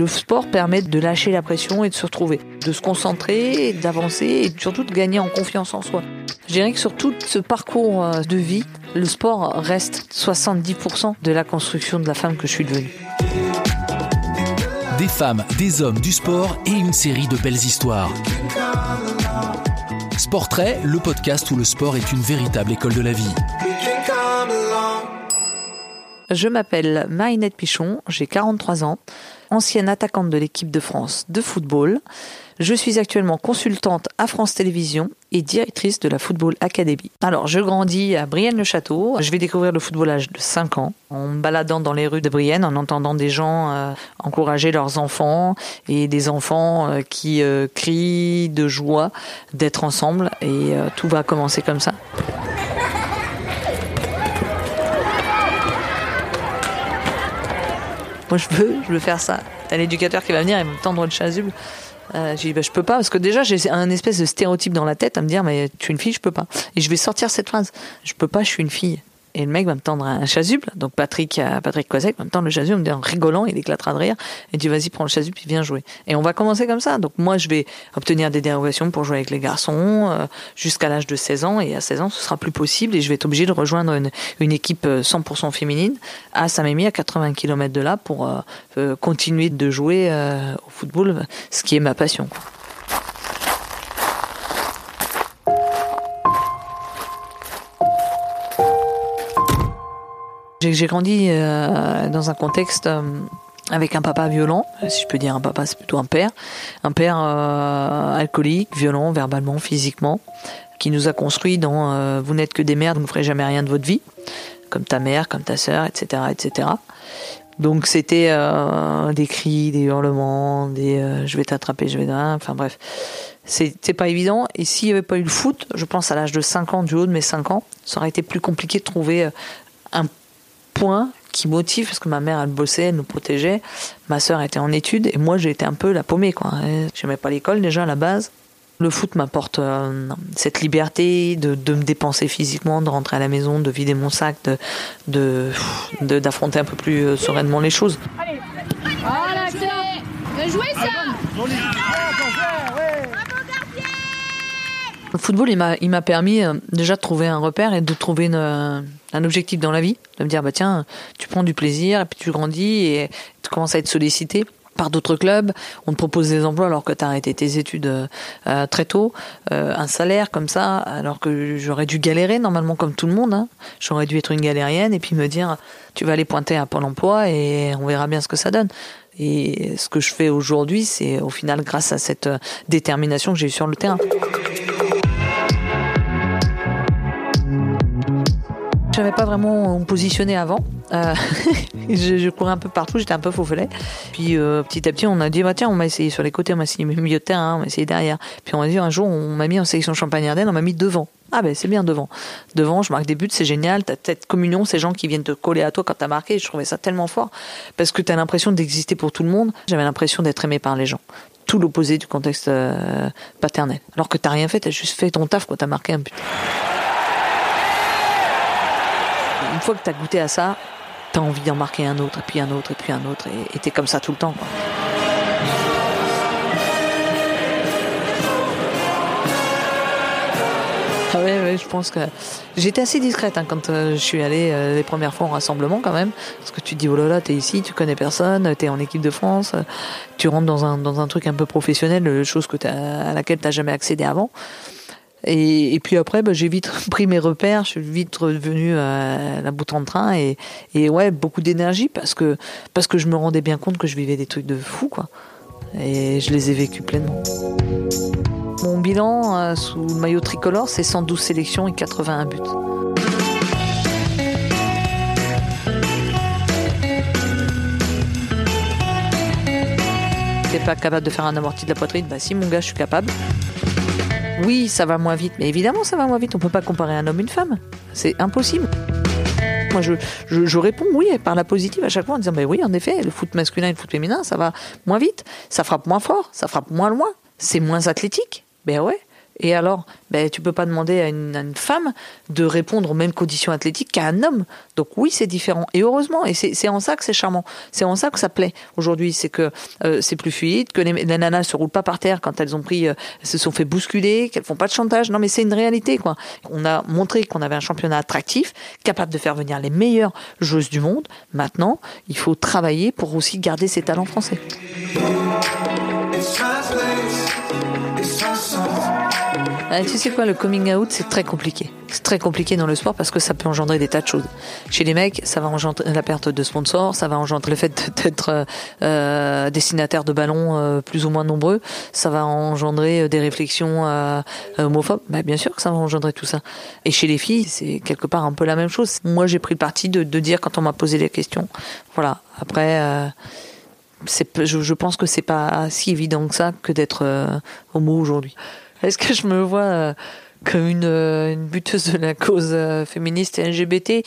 Le sport permet de lâcher la pression et de se retrouver, de se concentrer, d'avancer et surtout de gagner en confiance en soi. Je dirais que sur tout ce parcours euh, de vie, le sport reste 70% de la construction de la femme que je suis devenue. Des femmes, des hommes, du sport et une série de belles histoires. Sportrait, le podcast où le sport est une véritable école de la vie. Je m'appelle Marinette Pichon, j'ai 43 ans, ancienne attaquante de l'équipe de France de football. Je suis actuellement consultante à France Télévisions et directrice de la Football Academy. Alors, je grandis à Brienne-le-Château. Je vais découvrir le football à l'âge de 5 ans, en me baladant dans les rues de Brienne, en entendant des gens euh, encourager leurs enfants et des enfants euh, qui euh, crient de joie d'être ensemble. Et tout va commencer comme ça. Moi, je veux, je veux faire ça. T'as l'éducateur qui va venir et me tendre le chasuble. Euh, j'ai dit, bah, je peux pas, parce que déjà, j'ai un espèce de stéréotype dans la tête à me dire, mais tu es une fille, je peux pas. Et je vais sortir cette phrase. Je peux pas, je suis une fille. Et le mec va me tendre un chasuble. Donc Patrick, euh, Patrick Kozek va me tendre le chasuble, en rigolant, il éclatera de rire. Et dit vas-y, prends le chasuble, puis viens jouer. Et on va commencer comme ça. Donc moi, je vais obtenir des dérogations pour jouer avec les garçons euh, jusqu'à l'âge de 16 ans. Et à 16 ans, ce sera plus possible. Et je vais être obligé de rejoindre une, équipe 100% euh, féminine à Saint-Mémy, à 80 km de là, pour continuer de jouer au football, ce qui est ma passion. J'ai grandi euh, dans un contexte euh, avec un papa violent, si je peux dire un papa, c'est plutôt un père, un père euh, alcoolique, violent, verbalement, physiquement, qui nous a construit dans vous n'êtes que des merdes, vous ne ferez jamais rien de votre vie, comme ta mère, comme ta sœur, etc., etc. Donc c'était des cris, des hurlements, des je vais t'attraper, je vais enfin bref. C'était pas évident. Et s'il n'y avait pas eu le foot, je pense à l'âge de 5 ans, du haut de mes 5 ans, ça aurait été plus compliqué de trouver un point qui motive parce que ma mère elle bossait, elle nous protégeait, ma sœur était en études et moi j'ai été un peu la paumée quoi. J'aimais pas l'école déjà à la base. Le foot m'apporte euh, cette liberté de, de, me dépenser physiquement, de rentrer à la maison, de vider mon sac, de d'affronter un peu plus euh, sereinement les choses. Allez, voilà, de jouer ça. Le football, il m'a permis euh, déjà de trouver un repère et de trouver une, un objectif dans la vie, de me dire bah tiens, tu prends du plaisir et puis tu grandis et tu commences à être sollicité par d'autres clubs, on te propose des emplois alors que tu as arrêté tes études euh, euh, très tôt, euh, un salaire comme ça, alors que j'aurais dû galérer normalement comme tout le monde. Hein. J'aurais dû être une galérienne et puis me dire tu vas aller pointer à Pôle emploi et on verra bien ce que ça donne. Et ce que je fais aujourd'hui, c'est au final grâce à cette détermination que j'ai eue sur le terrain. Je n'avais pas vraiment positionné avant. Euh, je, courais un peu partout, j'étais un peu faux Puis euh, petit à petit, on a dit bah, tiens, on m'a essayé sur les côtés, on m'a essayé milieu de terrain, on m'a essayé derrière. Puis on a dit un jour, on m'a mis en sélection Champagne-Ardenne, on m'a mis devant. Ah ben c'est bien devant. Devant, je marque des buts, c'est génial. T'as cette communion, ces gens qui viennent te coller à toi quand t'as marqué. Je trouvais ça tellement fort parce que t'as l'impression d'exister pour tout le monde. J'avais l'impression d'être aimé par les gens. Tout l'opposé du contexte euh, paternel. Alors que t'as rien fait, t'as juste fait ton taf quand t'as marqué un but une fois que tu as goûté à ça, tu as envie d'en marquer un autre, et puis un autre, et puis un autre, et tu es comme ça tout le temps. Ah ouais, je pense que j'étais assez discrète hein, quand euh, je suis allée euh, les premières fois en rassemblement quand même, parce que tu te dis oh là là, t'es ici, tu connais personne, t'es en équipe de France, tu rentres dans un dans un truc un peu professionnel, chose que à laquelle t'as jamais accédé avant. Et, puis après, bah, j'ai vite pris mes repères, je suis vite revenu à la bout en train et, et ouais, beaucoup d'énergie parce que, parce que je me rendais bien compte que je vivais des trucs de fou, quoi. Et je les ai vécus pleinement. Mon bilan euh, sous le maillot tricolore, c'est 112 sélections et 81 buts. T'es pas capable de faire un amorti de la poitrine? Bah si mon gars, je suis capable. Oui, ça va moins vite, mais évidemment ça va moins vite. On peut pas comparer un homme et une femme. C'est impossible. Moi, je, je, réponds oui par la positive à chaque fois en disant, ben oui, en effet, le foot masculin et le foot féminin, ça va moins vite, ça frappe moins fort, ça frappe moins loin, c'est moins athlétique. Ben ouais. Et alors, ben, tu peux pas demander à une, femme de répondre aux mêmes conditions athlétiques qu'à un homme. Donc oui, c'est différent. Et heureusement, et c'est en ça que c'est charmant. C'est en ça que ça plaît aujourd'hui. C'est que euh, c'est plus fluide, que les, les, nanas se roulent pas par terre quand elles ont pris, euh, se sont fait bousculer, qu'elles font pas de chantage. Non, mais c'est une réalité, quoi. On a montré qu'on avait un championnat attractif, capable de faire venir les meilleures joueuses du monde. Maintenant, il faut travailler pour aussi garder ces talents français. Euh, tu sais quoi, le coming out, c'est très compliqué. C'est très compliqué dans le sport parce que ça peut engendrer des tas de choses. Chez les mecs, ça va engendrer la perte de sponsors, ça va engendrer le fait d'être euh, destinataire de ballons euh, plus ou moins nombreux, ça va engendrer des réflexions euh, homophobes. Bah, bien sûr que ça va engendrer tout ça. Et chez les filles, c'est quelque part un peu la même chose. Moi, j'ai pris le parti de, de dire quand on m'a posé les questions. Voilà. Après. Euh, je, je pense que c'est pas si évident que ça que d'être homo aujourd'hui. Est-ce que je me vois euh, comme une, euh, une, buteuse de la cause euh, féministe et LGBT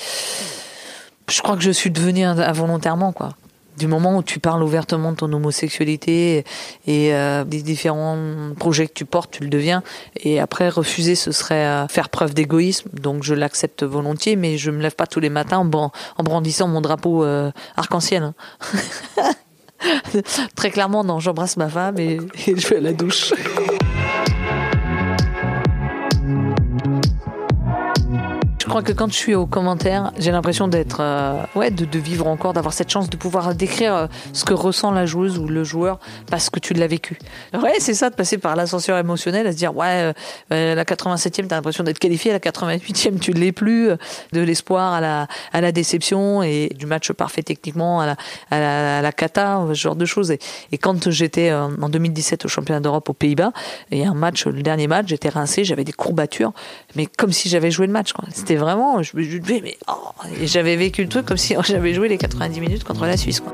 Je crois que je suis devenue involontairement, quoi. Du moment où tu parles ouvertement de ton homosexualité et des différents projets que tu portes, tu le deviens. Et après, refuser, ce serait faire preuve d'égoïsme. Donc je l'accepte volontiers, mais je me lève pas tous les matins en, en brandissant mon drapeau arc-en-ciel. Hein. Très clairement, non, j'embrasse ma femme et, et je vais à la douche. Je crois que quand je suis aux commentaires, j'ai l'impression d'être, euh, ouais, de, vivre encore, d'avoir cette chance de pouvoir décrire euh, ce que ressent la joueuse ou le joueur parce que tu l'as vécu. Ouais, c'est ça, de passer par l'ascenseur émotionnel, à se dire, ouais, euh, la 87e, t'as l'impression d'être qualifié, la 88e, tu l'es plus, de l'espoir à la, à la déception et du match parfait techniquement à la, à la, cata, ce genre de choses. Et, quand j'étais en 2017 au championnat d'Europe aux Pays-Bas, et un match, le dernier match, j'étais rincé, j'avais des courbatures, mais comme si j'avais joué le match, quoi. Vraiment, je me mais oh, j'avais vécu le truc comme si j'avais joué les 90 minutes contre la Suisse. Quoi.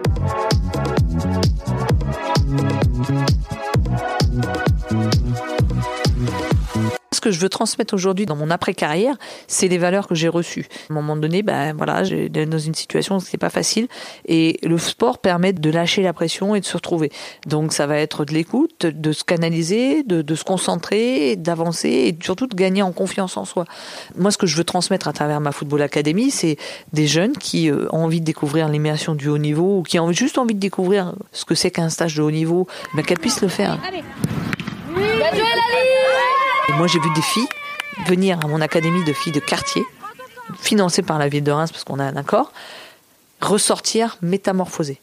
Je veux transmettre aujourd'hui dans mon après-carrière, c'est les valeurs que j'ai reçues. À un moment donné, ben voilà, j'ai dans une situation où c'est pas facile et le sport permet de lâcher la pression et de se retrouver. Donc ça va être de l'écoute, de se canaliser, de, se concentrer, d'avancer et surtout de gagner en confiance en soi. Moi, ce que je veux transmettre à travers ma football academy, c'est des jeunes qui euh, ont envie de découvrir l'immersion du haut niveau ou qui ont juste envie de découvrir ce que c'est qu'un stage de haut niveau, ben qu'elles puissent le faire. Allez. Et moi, j'ai vu des filles venir à mon académie de filles de quartier, financée par la ville de Reims parce qu'on a un accord, ressortir métamorphosée.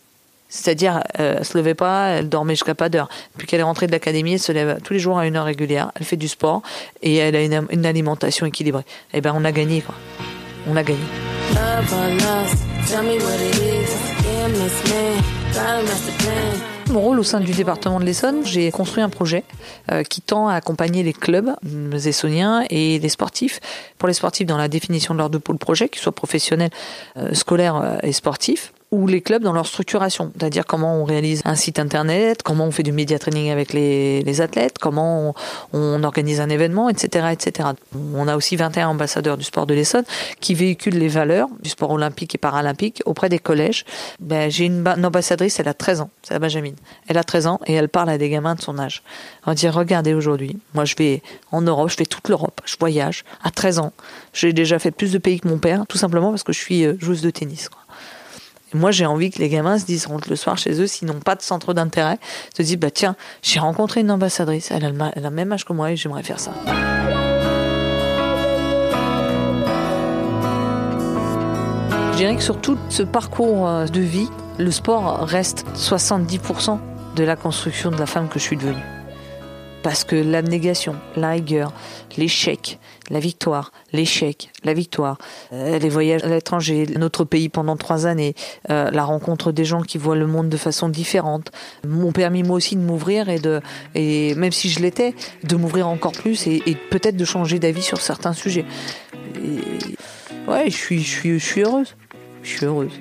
C'est-à-dire, euh, elle se levait pas, elle dormait jusqu'à pas d'heure. Puis qu'elle est rentrée de l'académie, elle se lève tous les jours à une heure régulière, elle fait du sport et elle a une, alimentation équilibrée. Et ben, on a gagné, quoi. On a gagné. Mon rôle au sein du département de l'Essonne, j'ai construit un projet euh, qui tend à accompagner les clubs essoniens et les sportifs. Pour les sportifs, dans la définition de leur de projet, qu'ils soient professionnels, euh, scolaires euh, et sportifs, ou les clubs dans leur structuration, c'est-à-dire comment on réalise un site internet, comment on fait du media training avec les, les athlètes, comment on, organise un événement, etc., etc. On a aussi 21 ambassadeurs du sport de l'Essonne qui véhiculent les valeurs du sport olympique et paralympique auprès des collèges. Ben, j'ai une, ambassadrice, elle a 13 ans, c'est la Benjamin. Elle a 13 ans et elle parle à des gamins de son âge. On dire, regardez aujourd'hui, moi je vais en Europe, je fais toute l'Europe, je voyage. À 13 ans, j'ai déjà fait plus de pays que mon père, tout simplement parce que je suis joueuse de tennis. Quoi. Moi, j'ai envie que les gamins se disent, rentrent le soir chez eux, s'ils n'ont pas de centre d'intérêt, se disent, bah tiens, j'ai rencontré une ambassadrice, elle a, le, elle a le même âge que moi et j'aimerais faire ça. Je dirais que sur tout ce parcours de vie, le sport reste 70% de la construction de la femme que je suis devenue. Parce que l'abnégation, la rigueur, l'échec, la victoire, l'échec, la victoire, euh, les voyages à l'étranger, notre pays pendant trois années, euh, la rencontre des gens qui voient le monde de façon différente, m'ont permis moi aussi de m'ouvrir et de, et même si je l'étais, de m'ouvrir encore plus et, peut-être de changer d'avis sur certains sujets. Et, ouais, je suis, je suis, je suis heureuse. Je suis heureuse.